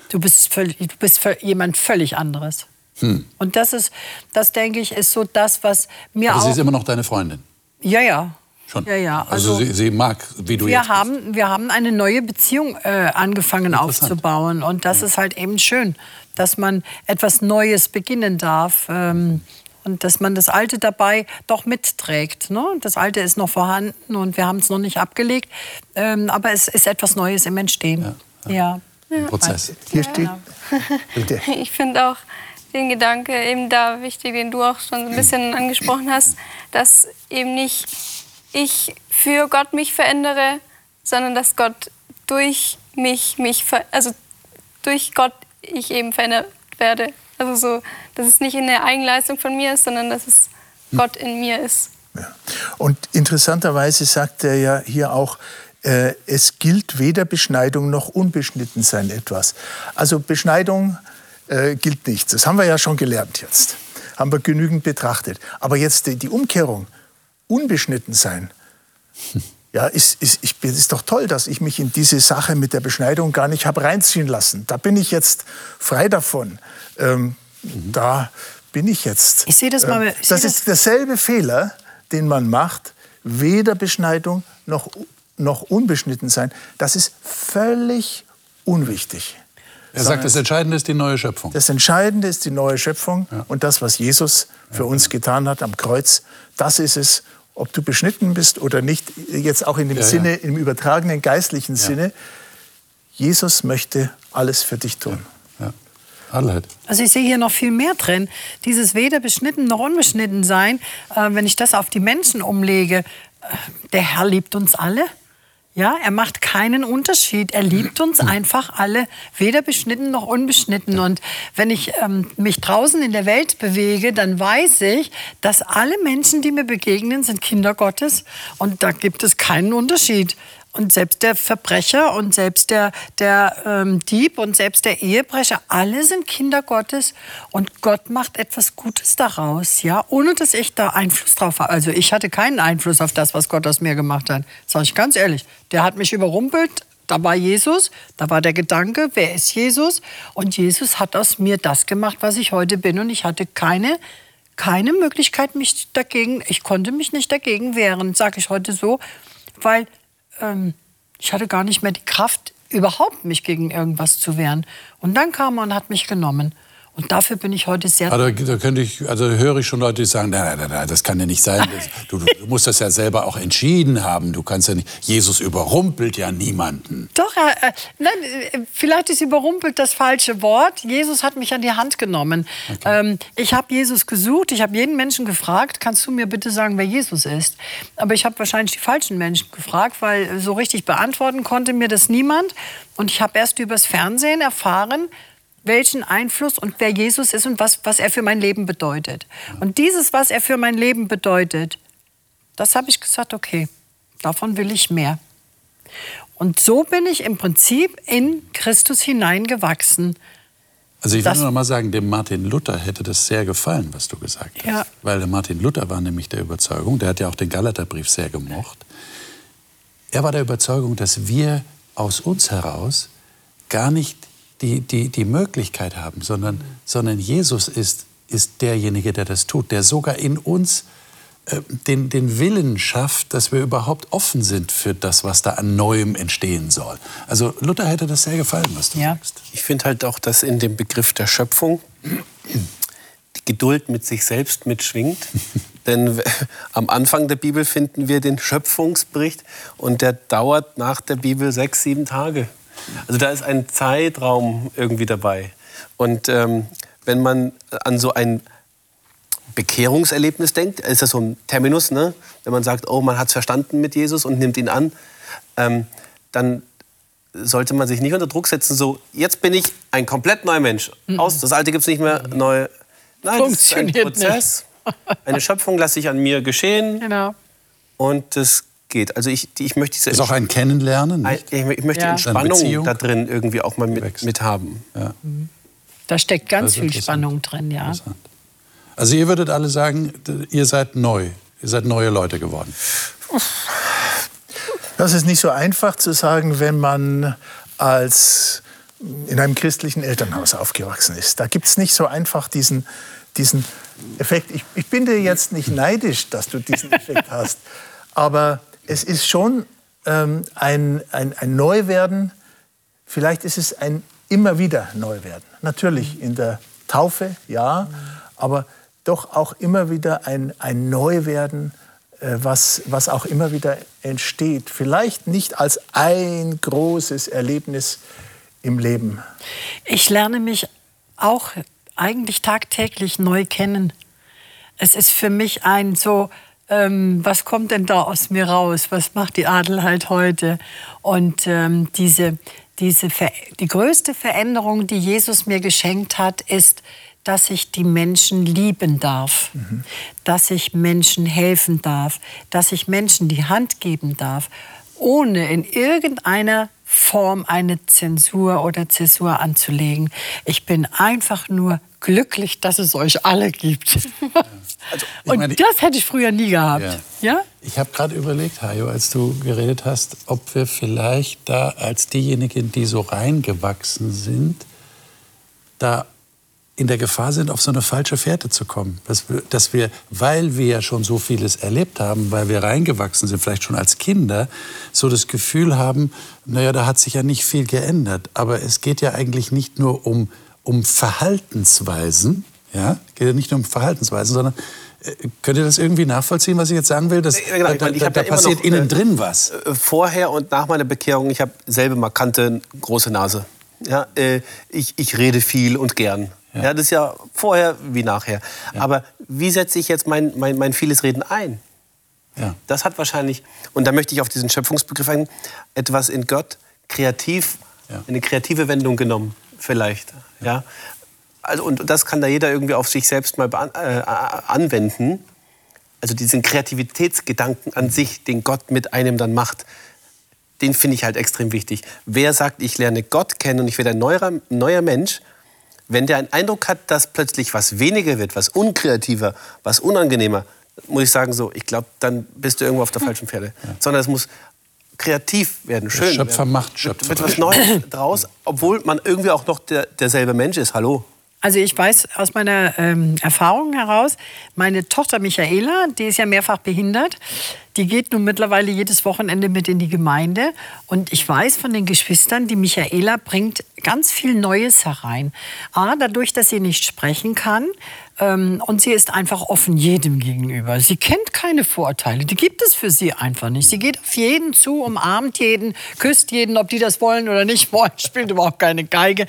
Du bist, völlig, du bist jemand völlig anderes. Hm. Und das ist, das denke ich, ist so das, was mir Aber auch. sie ist immer noch deine Freundin. Ja, ja. Schon. Ja, ja. Also, also sie, sie, mag, wie du wir jetzt haben, bist. Wir haben eine neue Beziehung äh, angefangen aufzubauen. Und das ja. ist halt eben schön, dass man etwas Neues beginnen darf. Ähm, und dass man das Alte dabei doch mitträgt. Ne? Das Alte ist noch vorhanden und wir haben es noch nicht abgelegt. Ähm, aber es ist etwas Neues im Entstehen. Ja. ja. ja. Prozess. Hier steht. Bitte. Ich finde auch den Gedanke eben da wichtig, den du auch schon ein bisschen angesprochen hast, dass eben nicht ich für Gott mich verändere, sondern dass Gott durch mich, mich also durch Gott ich eben verändert werde. Also so, dass es nicht in der Eigenleistung von mir ist, sondern dass es Gott in mir ist. Ja. Und interessanterweise sagt er ja hier auch, äh, es gilt weder Beschneidung noch Unbeschnittensein etwas. Also Beschneidung äh, gilt nichts. Das haben wir ja schon gelernt jetzt. Haben wir genügend betrachtet. Aber jetzt die, die Umkehrung unbeschnitten sein. Ja, ist, ist, ich, ist doch toll, dass ich mich in diese Sache mit der Beschneidung gar nicht habe reinziehen lassen. Da bin ich jetzt frei davon. Ähm, mhm. Da bin ich jetzt. Ich sehe das mal. Ähm, das ist derselbe Fehler, den man macht. Weder Beschneidung noch, noch unbeschnitten sein. Das ist völlig unwichtig. Er sagt, das Entscheidende ist die neue Schöpfung. Das Entscheidende ist die neue Schöpfung ja. und das, was Jesus für ja. uns getan hat am Kreuz, das ist es. Ob du beschnitten bist oder nicht, jetzt auch in dem ja, Sinne, im übertragenen geistlichen Sinne, Jesus möchte alles für dich tun. Also ich sehe hier noch viel mehr drin. Dieses weder beschnitten noch unbeschnitten sein, äh, wenn ich das auf die Menschen umlege, äh, der Herr liebt uns alle. Ja, er macht keinen Unterschied. Er liebt uns einfach alle, weder beschnitten noch unbeschnitten. Und wenn ich ähm, mich draußen in der Welt bewege, dann weiß ich, dass alle Menschen, die mir begegnen, sind Kinder Gottes. Und da gibt es keinen Unterschied. Und selbst der Verbrecher und selbst der, der ähm, Dieb und selbst der Ehebrecher, alle sind Kinder Gottes und Gott macht etwas Gutes daraus, ja, ohne dass ich da Einfluss drauf habe. Also ich hatte keinen Einfluss auf das, was Gott aus mir gemacht hat, sage ich ganz ehrlich. Der hat mich überrumpelt, da war Jesus, da war der Gedanke, wer ist Jesus? Und Jesus hat aus mir das gemacht, was ich heute bin und ich hatte keine keine Möglichkeit, mich dagegen, ich konnte mich nicht dagegen wehren, sage ich heute so, weil ähm, ich hatte gar nicht mehr die Kraft, überhaupt mich gegen irgendwas zu wehren. Und dann kam er und hat mich genommen. Und dafür bin ich heute sehr. Also, da könnte ich, also höre ich schon Leute, die sagen, nein, nein, nein, das kann ja nicht sein. Du, du, musst das ja selber auch entschieden haben. Du kannst ja nicht. Jesus überrumpelt ja niemanden. Doch, äh, nein, äh, vielleicht ist überrumpelt das falsche Wort. Jesus hat mich an die Hand genommen. Okay. Ähm, ich habe Jesus gesucht. Ich habe jeden Menschen gefragt, kannst du mir bitte sagen, wer Jesus ist? Aber ich habe wahrscheinlich die falschen Menschen gefragt, weil so richtig beantworten konnte mir das niemand. Und ich habe erst übers Fernsehen erfahren, welchen Einfluss und wer Jesus ist und was, was er für mein Leben bedeutet. Und dieses, was er für mein Leben bedeutet, das habe ich gesagt, okay, davon will ich mehr. Und so bin ich im Prinzip in Christus hineingewachsen. Also ich will nur noch mal sagen, dem Martin Luther hätte das sehr gefallen, was du gesagt hast. Ja. Weil der Martin Luther war nämlich der Überzeugung, der hat ja auch den Galaterbrief sehr gemocht. Er war der Überzeugung, dass wir aus uns heraus gar nicht die, die, die Möglichkeit haben, sondern, sondern Jesus ist, ist derjenige, der das tut, der sogar in uns äh, den, den Willen schafft, dass wir überhaupt offen sind für das, was da an Neuem entstehen soll. Also Luther hätte das sehr gefallen, was du ja. sagst. Ich finde halt auch, dass in dem Begriff der Schöpfung die Geduld mit sich selbst mitschwingt. Denn am Anfang der Bibel finden wir den Schöpfungsbericht und der dauert nach der Bibel sechs, sieben Tage. Also da ist ein Zeitraum irgendwie dabei. Und ähm, wenn man an so ein Bekehrungserlebnis denkt, ist das so ein Terminus, ne? wenn man sagt, oh, man hat es verstanden mit Jesus und nimmt ihn an, ähm, dann sollte man sich nicht unter Druck setzen, so, jetzt bin ich ein komplett neuer Mensch. Mhm. Aus, das Alte gibt es nicht mehr, neu. Nein, Funktioniert das ist ein Prozess. Nicht. Eine Schöpfung lasse ich an mir geschehen. Genau. Und das geht. Also ich, ich möchte diese ist auch ein Kennenlernen. Nicht? Ich, ich möchte ja. Entspannung da drin irgendwie auch mal mit, mit haben. Ja. Da steckt ganz viel Spannung drin, ja. Also ihr würdet alle sagen, ihr seid neu, ihr seid neue Leute geworden. Das ist nicht so einfach zu sagen, wenn man als in einem christlichen Elternhaus aufgewachsen ist. Da gibt es nicht so einfach diesen, diesen Effekt. Ich, ich bin dir jetzt nicht neidisch, dass du diesen Effekt hast, aber es ist schon ähm, ein, ein, ein Neuwerden. Vielleicht ist es ein immer wieder Neuwerden. Natürlich in der Taufe, ja, aber doch auch immer wieder ein, ein Neuwerden, äh, was, was auch immer wieder entsteht. Vielleicht nicht als ein großes Erlebnis im Leben. Ich lerne mich auch eigentlich tagtäglich neu kennen. Es ist für mich ein so ähm, was kommt denn da aus mir raus? Was macht die Adelheid heute? Und ähm, diese, diese die größte Veränderung, die Jesus mir geschenkt hat, ist, dass ich die Menschen lieben darf, mhm. dass ich Menschen helfen darf, dass ich Menschen die Hand geben darf, ohne in irgendeiner Form eine Zensur oder Zäsur anzulegen. Ich bin einfach nur glücklich, dass es euch alle gibt. Also, und meine, das hätte ich früher nie gehabt. Ja? ja? Ich habe gerade überlegt, Hajo, als du geredet hast, ob wir vielleicht da als diejenigen, die so reingewachsen sind, da in der Gefahr sind, auf so eine falsche Fährte zu kommen. Dass wir, dass wir, weil wir ja schon so vieles erlebt haben, weil wir reingewachsen sind, vielleicht schon als Kinder, so das Gefühl haben, naja, da hat sich ja nicht viel geändert. Aber es geht ja eigentlich nicht nur um, um Verhaltensweisen, ja, geht ja nicht nur um Verhaltensweisen, sondern äh, Könnt ihr das irgendwie nachvollziehen, was ich jetzt sagen will? Das, genau, da, da, da passiert noch, innen drin was. Äh, vorher und nach meiner Bekehrung, ich habe selbe markante große Nase. Ja, äh, ich, ich rede viel und gern. Ja. ja. das ist ja vorher wie nachher. Ja. Aber wie setze ich jetzt mein, mein, mein vieles Reden ein? Ja. Das hat wahrscheinlich, und da möchte ich auf diesen Schöpfungsbegriff eingehen, etwas in Gott kreativ, ja. eine kreative Wendung genommen, vielleicht. Ja. Also, und das kann da jeder irgendwie auf sich selbst mal äh, anwenden. Also diesen Kreativitätsgedanken an sich, den Gott mit einem dann macht, den finde ich halt extrem wichtig. Wer sagt, ich lerne Gott kennen und ich werde ein neuer, neuer Mensch, wenn der einen Eindruck hat, dass plötzlich was weniger wird, was unkreativer, was unangenehmer, muss ich sagen, so, ich glaube, dann bist du irgendwo auf der falschen Pferde. Ja. Sondern es muss kreativ werden, schön. Der Schöpfer werden. macht Schöpfer. Wird was Neues draus, obwohl man irgendwie auch noch der, derselbe Mensch ist. Hallo. Also ich weiß aus meiner ähm, Erfahrung heraus, meine Tochter Michaela, die ist ja mehrfach behindert, die geht nun mittlerweile jedes Wochenende mit in die Gemeinde. Und ich weiß von den Geschwistern, die Michaela bringt ganz viel Neues herein. A, dadurch, dass sie nicht sprechen kann, ähm, und sie ist einfach offen jedem gegenüber. Sie kennt keine Vorurteile. Die gibt es für sie einfach nicht. Sie geht auf jeden zu, umarmt jeden, küsst jeden, ob die das wollen oder nicht wollen, spielt überhaupt keine Geige.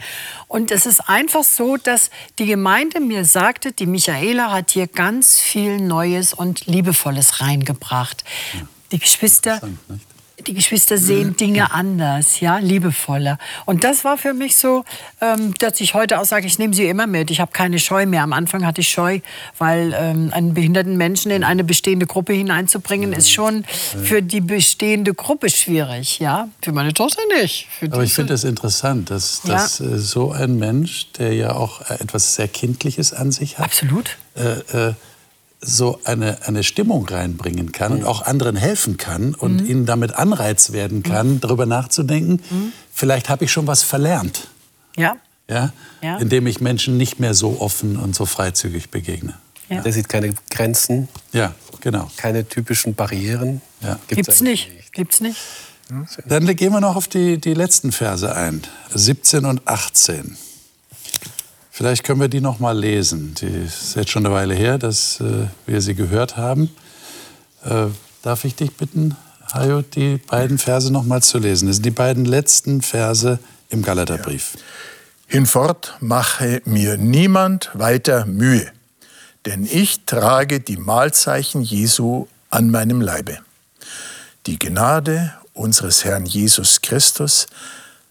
Und es ist einfach so, dass die Gemeinde mir sagte, die Michaela hat hier ganz viel Neues und Liebevolles reingebracht. Die Geschwister die Geschwister sehen Dinge anders, ja, liebevoller. Und das war für mich so, ähm, dass ich heute auch sage, ich nehme sie immer mit. Ich habe keine Scheu mehr. Am Anfang hatte ich Scheu, weil ähm, einen behinderten Menschen in eine bestehende Gruppe hineinzubringen, ist schon für die bestehende Gruppe schwierig, ja. Für meine Tochter nicht. Aber ich finde es das interessant, dass, ja. Äh, so ein Mensch, der ja auch etwas sehr Kindliches an sich hat, absolut. Äh, äh, so eine, eine Stimmung reinbringen kann und auch anderen helfen kann und mhm. ihnen damit Anreiz werden kann, mhm. darüber nachzudenken, mhm. vielleicht habe ich schon was verlernt. Ja. Ja? ja. Indem ich Menschen nicht mehr so offen und so freizügig begegne. Ja. Der sieht keine Grenzen. Ja, genau. Keine typischen Barrieren. Ja. Gibt's, Gibt's nicht. nicht. Gibt's nicht. Dann gehen wir noch auf die, die letzten Verse ein. 17 und 18. Vielleicht können wir die noch mal lesen. Die ist jetzt schon eine Weile her, dass äh, wir sie gehört haben. Äh, darf ich dich bitten, Hajo, die beiden Verse noch mal zu lesen? Das sind die beiden letzten Verse im Galaterbrief. Ja. Hinfort mache mir niemand weiter Mühe, denn ich trage die Mahlzeichen Jesu an meinem Leibe. Die Gnade unseres Herrn Jesus Christus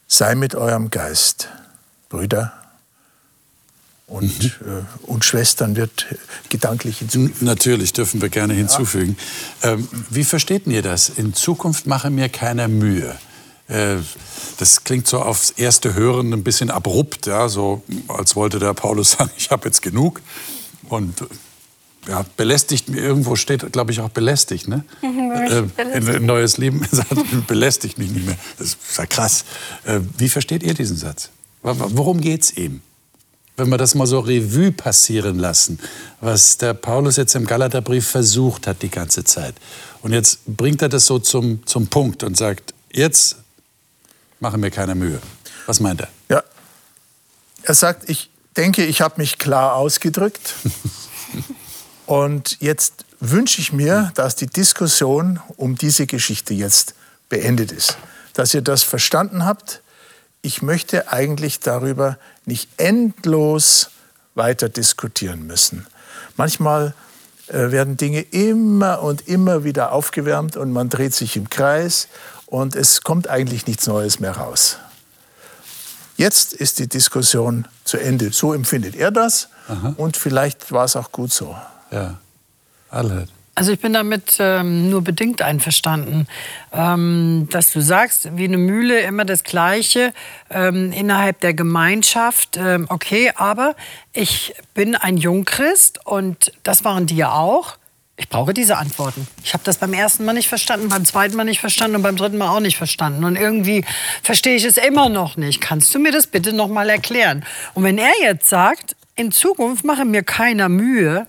sei mit eurem Geist. Brüder und, mhm. äh, und Schwestern wird gedanklich hinzugefügt. Natürlich, dürfen wir gerne hinzufügen. Ja. Ähm, wie versteht ihr das? In Zukunft mache mir keiner Mühe. Äh, das klingt so aufs erste Hören ein bisschen abrupt, ja, so als wollte der Paulus sagen, ich habe jetzt genug. Und ja, belästigt mir irgendwo steht, glaube ich, auch belästigt, ne? Mhm, äh, ein neues Leben belästigt mich nicht mehr. Das ist ja krass. Äh, wie versteht ihr diesen Satz? Worum geht es ihm? Wenn wir das mal so Revue passieren lassen, was der Paulus jetzt im Galaterbrief versucht hat die ganze Zeit. Und jetzt bringt er das so zum, zum Punkt und sagt, jetzt machen wir keine Mühe. Was meint er? Ja, er sagt, ich denke, ich habe mich klar ausgedrückt. und jetzt wünsche ich mir, dass die Diskussion um diese Geschichte jetzt beendet ist. Dass ihr das verstanden habt, ich möchte eigentlich darüber nicht endlos weiter diskutieren müssen. Manchmal äh, werden Dinge immer und immer wieder aufgewärmt und man dreht sich im Kreis und es kommt eigentlich nichts Neues mehr raus. Jetzt ist die Diskussion zu Ende. So empfindet er das Aha. und vielleicht war es auch gut so. Ja, alle. Also ich bin damit ähm, nur bedingt einverstanden, ähm, dass du sagst, wie eine Mühle immer das Gleiche ähm, innerhalb der Gemeinschaft. Ähm, okay, aber ich bin ein Jungchrist und das waren die ja auch. Ich brauche diese Antworten. Ich habe das beim ersten Mal nicht verstanden, beim zweiten Mal nicht verstanden und beim dritten Mal auch nicht verstanden. Und irgendwie verstehe ich es immer noch nicht. Kannst du mir das bitte noch mal erklären? Und wenn er jetzt sagt, in Zukunft mache mir keiner Mühe,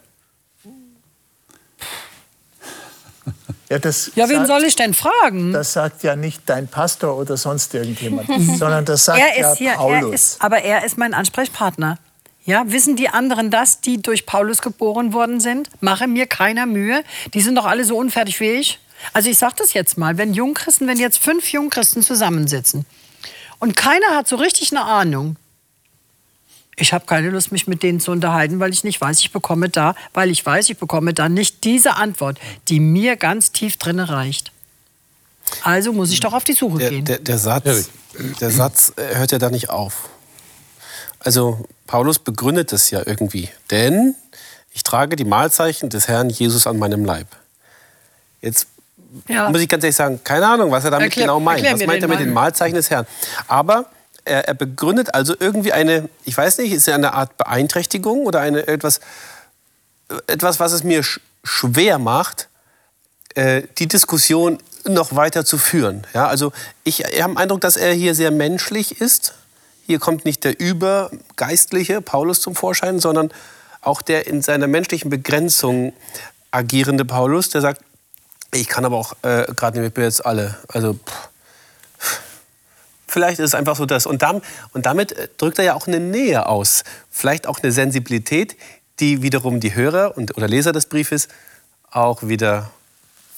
Ja, das Ja, wen sagt, soll ich denn fragen? Das sagt ja nicht dein Pastor oder sonst irgendjemand, sondern das sagt er ja ist hier, er ist, aber er ist mein Ansprechpartner. Ja, wissen die anderen das, die durch Paulus geboren worden sind? Mache mir keiner Mühe. Die sind doch alle so unfertig wie ich. Also ich sage das jetzt mal, wenn Jungchristen, wenn jetzt fünf Jungchristen zusammensitzen und keiner hat so richtig eine Ahnung, ich habe keine Lust, mich mit denen zu unterhalten, weil ich nicht weiß, ich bekomme da, weil ich weiß, ich bekomme da nicht diese Antwort, die mir ganz tief drinne reicht. Also muss ich doch auf die Suche Der, gehen. der, der Satz, der Satz äh, hört ja da nicht auf. Also Paulus begründet es ja irgendwie. Denn ich trage die Mahlzeichen des Herrn Jesus an meinem Leib. Jetzt ja. muss ich ganz ehrlich sagen, keine Ahnung, was er damit Erklär- genau meint. Was meint er mit den. Mahlzeichen des Herrn? Aber er, er begründet also irgendwie eine, ich weiß nicht, ist es eine Art Beeinträchtigung oder eine etwas, etwas was es mir sch schwer macht, äh, die Diskussion noch weiter zu führen. Ja, also ich, ich habe den Eindruck, dass er hier sehr menschlich ist. Hier kommt nicht der übergeistliche Paulus zum Vorschein, sondern auch der in seiner menschlichen Begrenzung agierende Paulus, der sagt, ich kann aber auch äh, gerade nicht, ich bin jetzt alle. Also pff, vielleicht ist es einfach so das. Und, dam, und damit äh, drückt er ja auch eine Nähe aus. Vielleicht auch eine Sensibilität, die wiederum die Hörer und, oder Leser des Briefes auch wieder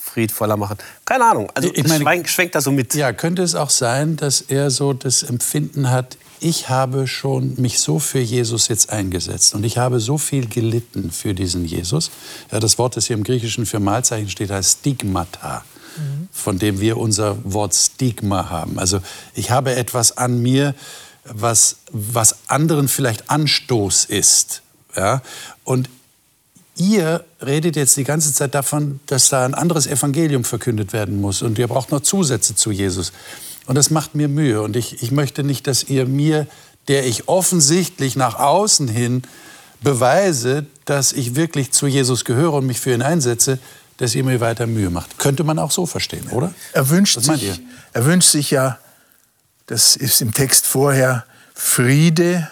friedvoller machen. Keine Ahnung. Also Ich meine- schwenkt, da so mit. Ja, könnte es auch sein, dass er so das Empfinden hat, ich habe schon mich so für Jesus jetzt eingesetzt und ich habe so viel gelitten für diesen Jesus. Ja, das Wort, das hier im Griechischen für Mahlzeichen steht, heißt Stigmata, von dem wir unser Wort Stigma haben. Also ich habe etwas an mir, was, was anderen vielleicht Anstoß ist. Ja? Und ihr redet jetzt die ganze Zeit davon, dass da ein anderes Evangelium verkündet werden muss und ihr braucht noch Zusätze zu Jesus. Und das macht mir Mühe und ich, ich möchte nicht, dass ihr mir, der ich offensichtlich nach außen hin beweise, dass ich wirklich zu Jesus gehöre und mich für ihn einsetze, dass ihr mir weiter Mühe macht. Könnte man auch so verstehen, oder? Er wünscht, Was sich, er wünscht sich ja, das ist im Text vorher, Friede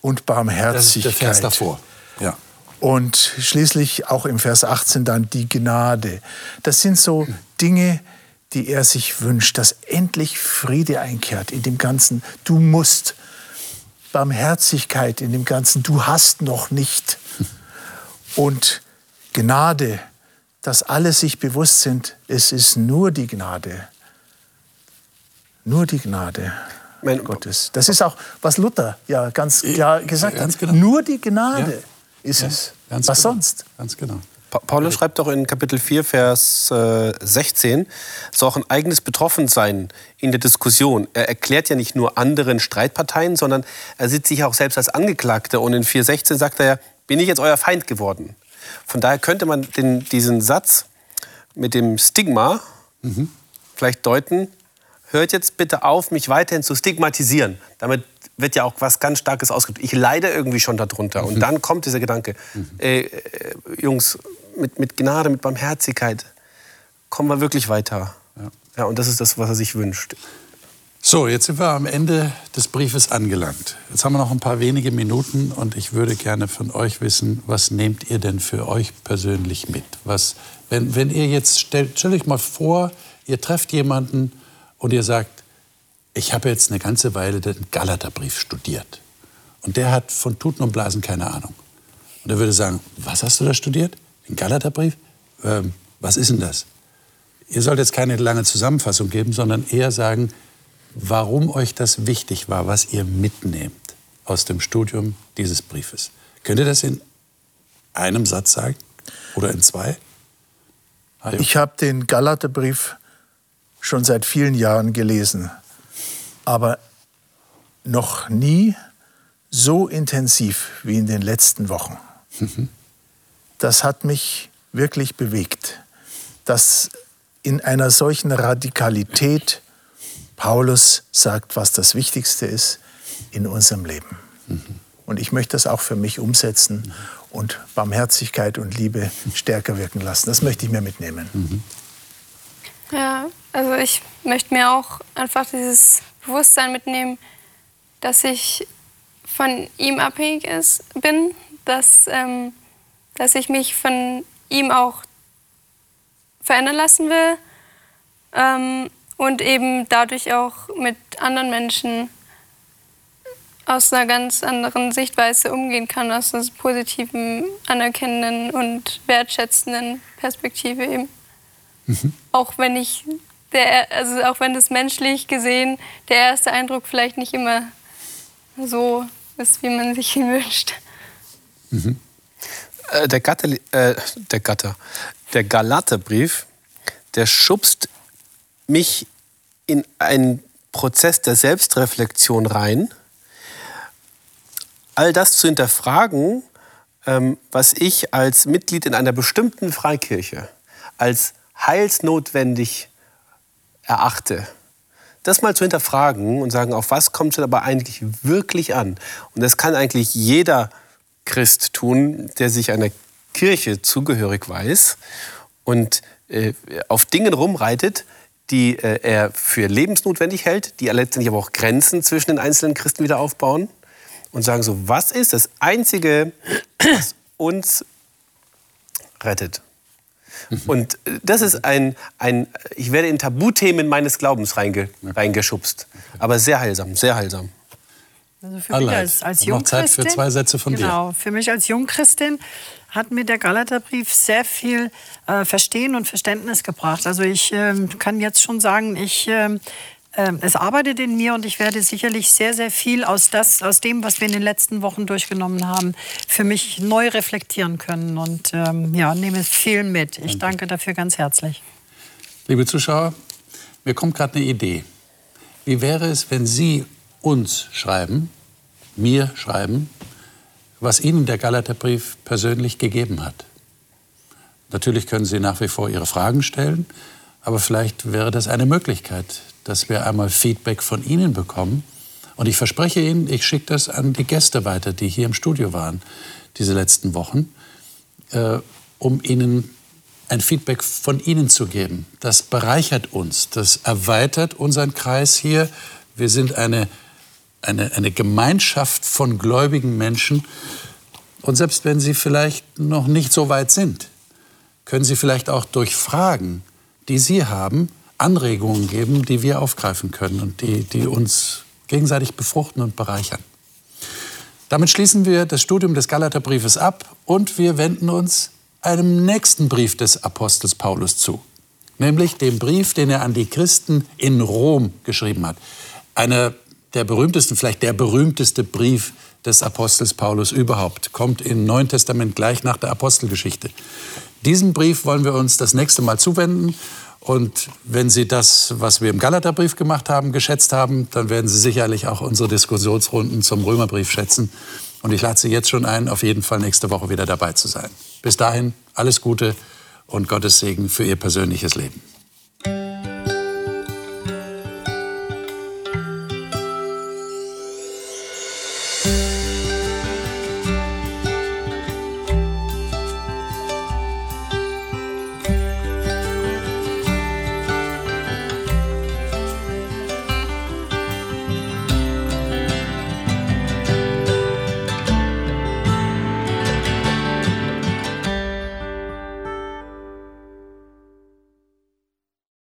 und Das ist der Barmherzigkeit. Vers davor. Ja. Und schließlich auch im Vers 18 dann die Gnade. Das sind so Dinge, die er sich wünscht, dass endlich Friede einkehrt in dem Ganzen. Du musst. Barmherzigkeit in dem Ganzen. Du hast noch nicht. Und Gnade, dass alle sich bewusst sind, es ist nur die Gnade. Nur die Gnade Mein- Gottes. Das ist auch, was Luther ja ganz klar gesagt ganz hat. genau. Nur die Gnade Ja. ist Ja, es. ganz was genau. sonst? Ganz genau. Pa Paulus schreibt doch in Kapitel 4, Vers äh, 16, es soll auch ein eigenes Betroffensein in der Diskussion. Er erklärt ja nicht nur anderen Streitparteien, sondern er sieht sich auch selbst als Angeklagter. Und in 4,16 sagt er ja, bin ich jetzt euer Feind geworden? Von daher könnte man den, diesen Satz mit dem Stigma vielleicht deuten, hört jetzt bitte auf, mich weiterhin zu stigmatisieren. Damit wird ja auch was ganz Starkes ausgedrückt. Ich leide irgendwie schon darunter. Und dann kommt dieser Gedanke, äh, äh, Jungs, mit, mit Gnade, mit Barmherzigkeit kommen wir wirklich weiter. Ja. und das ist das, was er sich wünscht. So, jetzt sind wir am Ende des Briefes angelangt. Jetzt haben wir noch ein paar wenige Minuten und ich würde gerne von euch wissen, was nehmt ihr denn für euch persönlich mit? Was, wenn, wenn ihr jetzt, stellt, stellt euch mal vor, ihr trefft jemanden und ihr sagt, ich habe jetzt eine ganze Weile den Galaterbrief studiert. Und der hat von Tuten und Blasen keine Ahnung. Und er würde sagen, was hast du da studiert? Den Galaterbrief? Ähm, was ist denn das? Ihr sollt jetzt keine lange Zusammenfassung geben, sondern eher sagen, warum euch das wichtig war, was ihr mitnehmt aus dem Studium dieses Briefes. Könnt ihr das in einem Satz sagen? Oder in zwei? Hajo? Ich habe den Galaterbrief schon seit vielen Jahren gelesen, aber noch nie so intensiv wie in den letzten Wochen. Das hat mich wirklich bewegt, dass in einer solchen Radikalität Paulus sagt, was das Wichtigste ist in unserem Leben. Mhm. Und ich möchte das auch für mich umsetzen und Barmherzigkeit und Liebe stärker wirken lassen. Das möchte ich mir mitnehmen. Mhm. Ja, also ich möchte mir auch einfach dieses Bewusstsein mitnehmen, dass ich von ihm abhängig ist, bin, dass, ähm, dass ich mich von ihm auch verändern lassen will ähm, und eben dadurch auch mit anderen Menschen aus einer ganz anderen Sichtweise umgehen kann, aus einer positiven, anerkennenden und wertschätzenden Perspektive eben. Mhm. Auch wenn ich der, also auch wenn das menschlich gesehen der erste Eindruck vielleicht nicht immer so ist, wie man sich ihn wünscht. Mhm. Äh, der, Gatter, äh, der Gatter, der Galaterbrief, der schubst mich in einen Prozess der Selbstreflexion rein all das zu hinterfragen, ähm, was ich als Mitglied in einer bestimmten Freikirche als heilsnotwendig erachte. Das mal zu hinterfragen und sagen, auf was kommt es aber eigentlich wirklich an? Und das kann eigentlich jeder Christ tun, der sich einer Kirche zugehörig weiß und äh, auf Dingen rumreitet, die äh, er für lebensnotwendig hält, die er letztendlich aber auch Grenzen zwischen den einzelnen Christen wieder aufbauen und sagen so, was ist das Einzige, was uns rettet? Mhm. Und das ist ein, ein, ich werde in Tabuthemen meines Glaubens reinge, reingeschubst. Aber sehr heilsam, sehr heilsam. Also für mich als, als Noch Zeit für zwei Sätze von genau, dir. Genau, für mich als Jungchristin hat mir der Galaterbrief sehr viel äh, Verstehen und Verständnis gebracht. Also ich äh, kann jetzt schon sagen, ich äh, es arbeitet in mir und ich werde sicherlich sehr, sehr viel aus, das, aus dem, was wir in den letzten Wochen durchgenommen haben, für mich neu reflektieren können und ähm, ja, nehme viel mit. Ich danke dafür ganz herzlich. Liebe Zuschauer, mir kommt gerade eine Idee. Wie wäre es, wenn Sie uns schreiben, mir schreiben, was Ihnen der Galaterbrief persönlich gegeben hat? Natürlich können Sie nach wie vor Ihre Fragen stellen, aber vielleicht wäre das eine Möglichkeit, dass wir einmal Feedback von Ihnen bekommen. Und ich verspreche Ihnen, ich schicke das an die Gäste weiter, die hier im Studio waren diese letzten Wochen, äh, um Ihnen ein Feedback von Ihnen zu geben. Das bereichert uns, das erweitert unseren Kreis hier. Wir sind eine, eine, eine Gemeinschaft von gläubigen Menschen. Und selbst wenn Sie vielleicht noch nicht so weit sind, können Sie vielleicht auch durch Fragen, die Sie haben, Anregungen geben, die wir aufgreifen können und die, die uns gegenseitig befruchten und bereichern. Damit schließen wir das Studium des Galaterbriefes ab und wir wenden uns einem nächsten Brief des Apostels Paulus zu, nämlich dem Brief, den er an die Christen in Rom geschrieben hat. Einer der berühmtesten, vielleicht der berühmteste Brief des Apostels Paulus überhaupt, kommt im Neuen Testament gleich nach der Apostelgeschichte. Diesen Brief wollen wir uns das nächste Mal zuwenden und wenn Sie das, was wir im Galaterbrief gemacht haben, geschätzt haben, dann werden Sie sicherlich auch unsere Diskussionsrunden zum Römerbrief schätzen. Und ich lade Sie jetzt schon ein, auf jeden Fall nächste Woche wieder dabei zu sein. Bis dahin alles Gute und Gottes Segen für Ihr persönliches Leben.